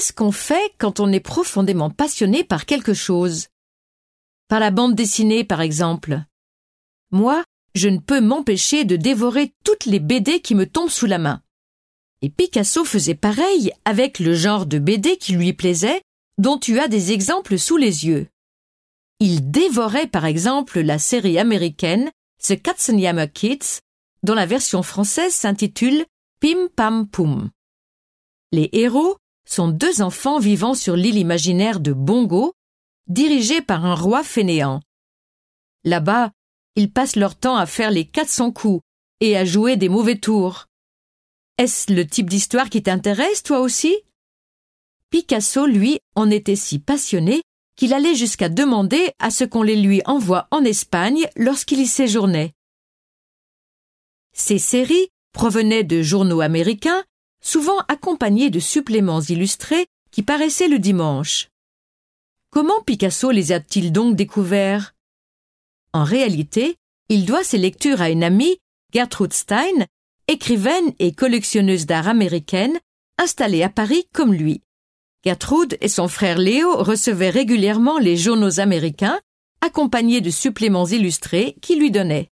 Qu'est-ce qu'on fait quand on est profondément passionné par quelque chose? Par la bande dessinée, par exemple. Moi, je ne peux m'empêcher de dévorer toutes les BD qui me tombent sous la main. Et Picasso faisait pareil avec le genre de BD qui lui plaisait, dont tu as des exemples sous les yeux. Il dévorait par exemple la série américaine The Katzenjammer Kids, dont la version française s'intitule Pim Pam Poum. Les héros sont deux enfants vivant sur l'île imaginaire de Bongo, dirigés par un roi fainéant. Là-bas, ils passent leur temps à faire les 400 coups et à jouer des mauvais tours. Est-ce le type d'histoire qui t'intéresse, toi aussi? Picasso, lui, en était si passionné qu'il allait jusqu'à demander à ce qu'on les lui envoie en Espagne lorsqu'il y séjournait. Ces séries provenaient de journaux américains, souvent accompagnés de suppléments illustrés qui paraissaient le dimanche. Comment Picasso les a-t-il donc découverts? En réalité, il doit ses lectures à une amie, Gertrude Stein, écrivaine et collectionneuse d'art américaine, installée à Paris comme lui. Gertrude et son frère Léo recevaient régulièrement les journaux américains, accompagnés de suppléments illustrés qui lui donnaient.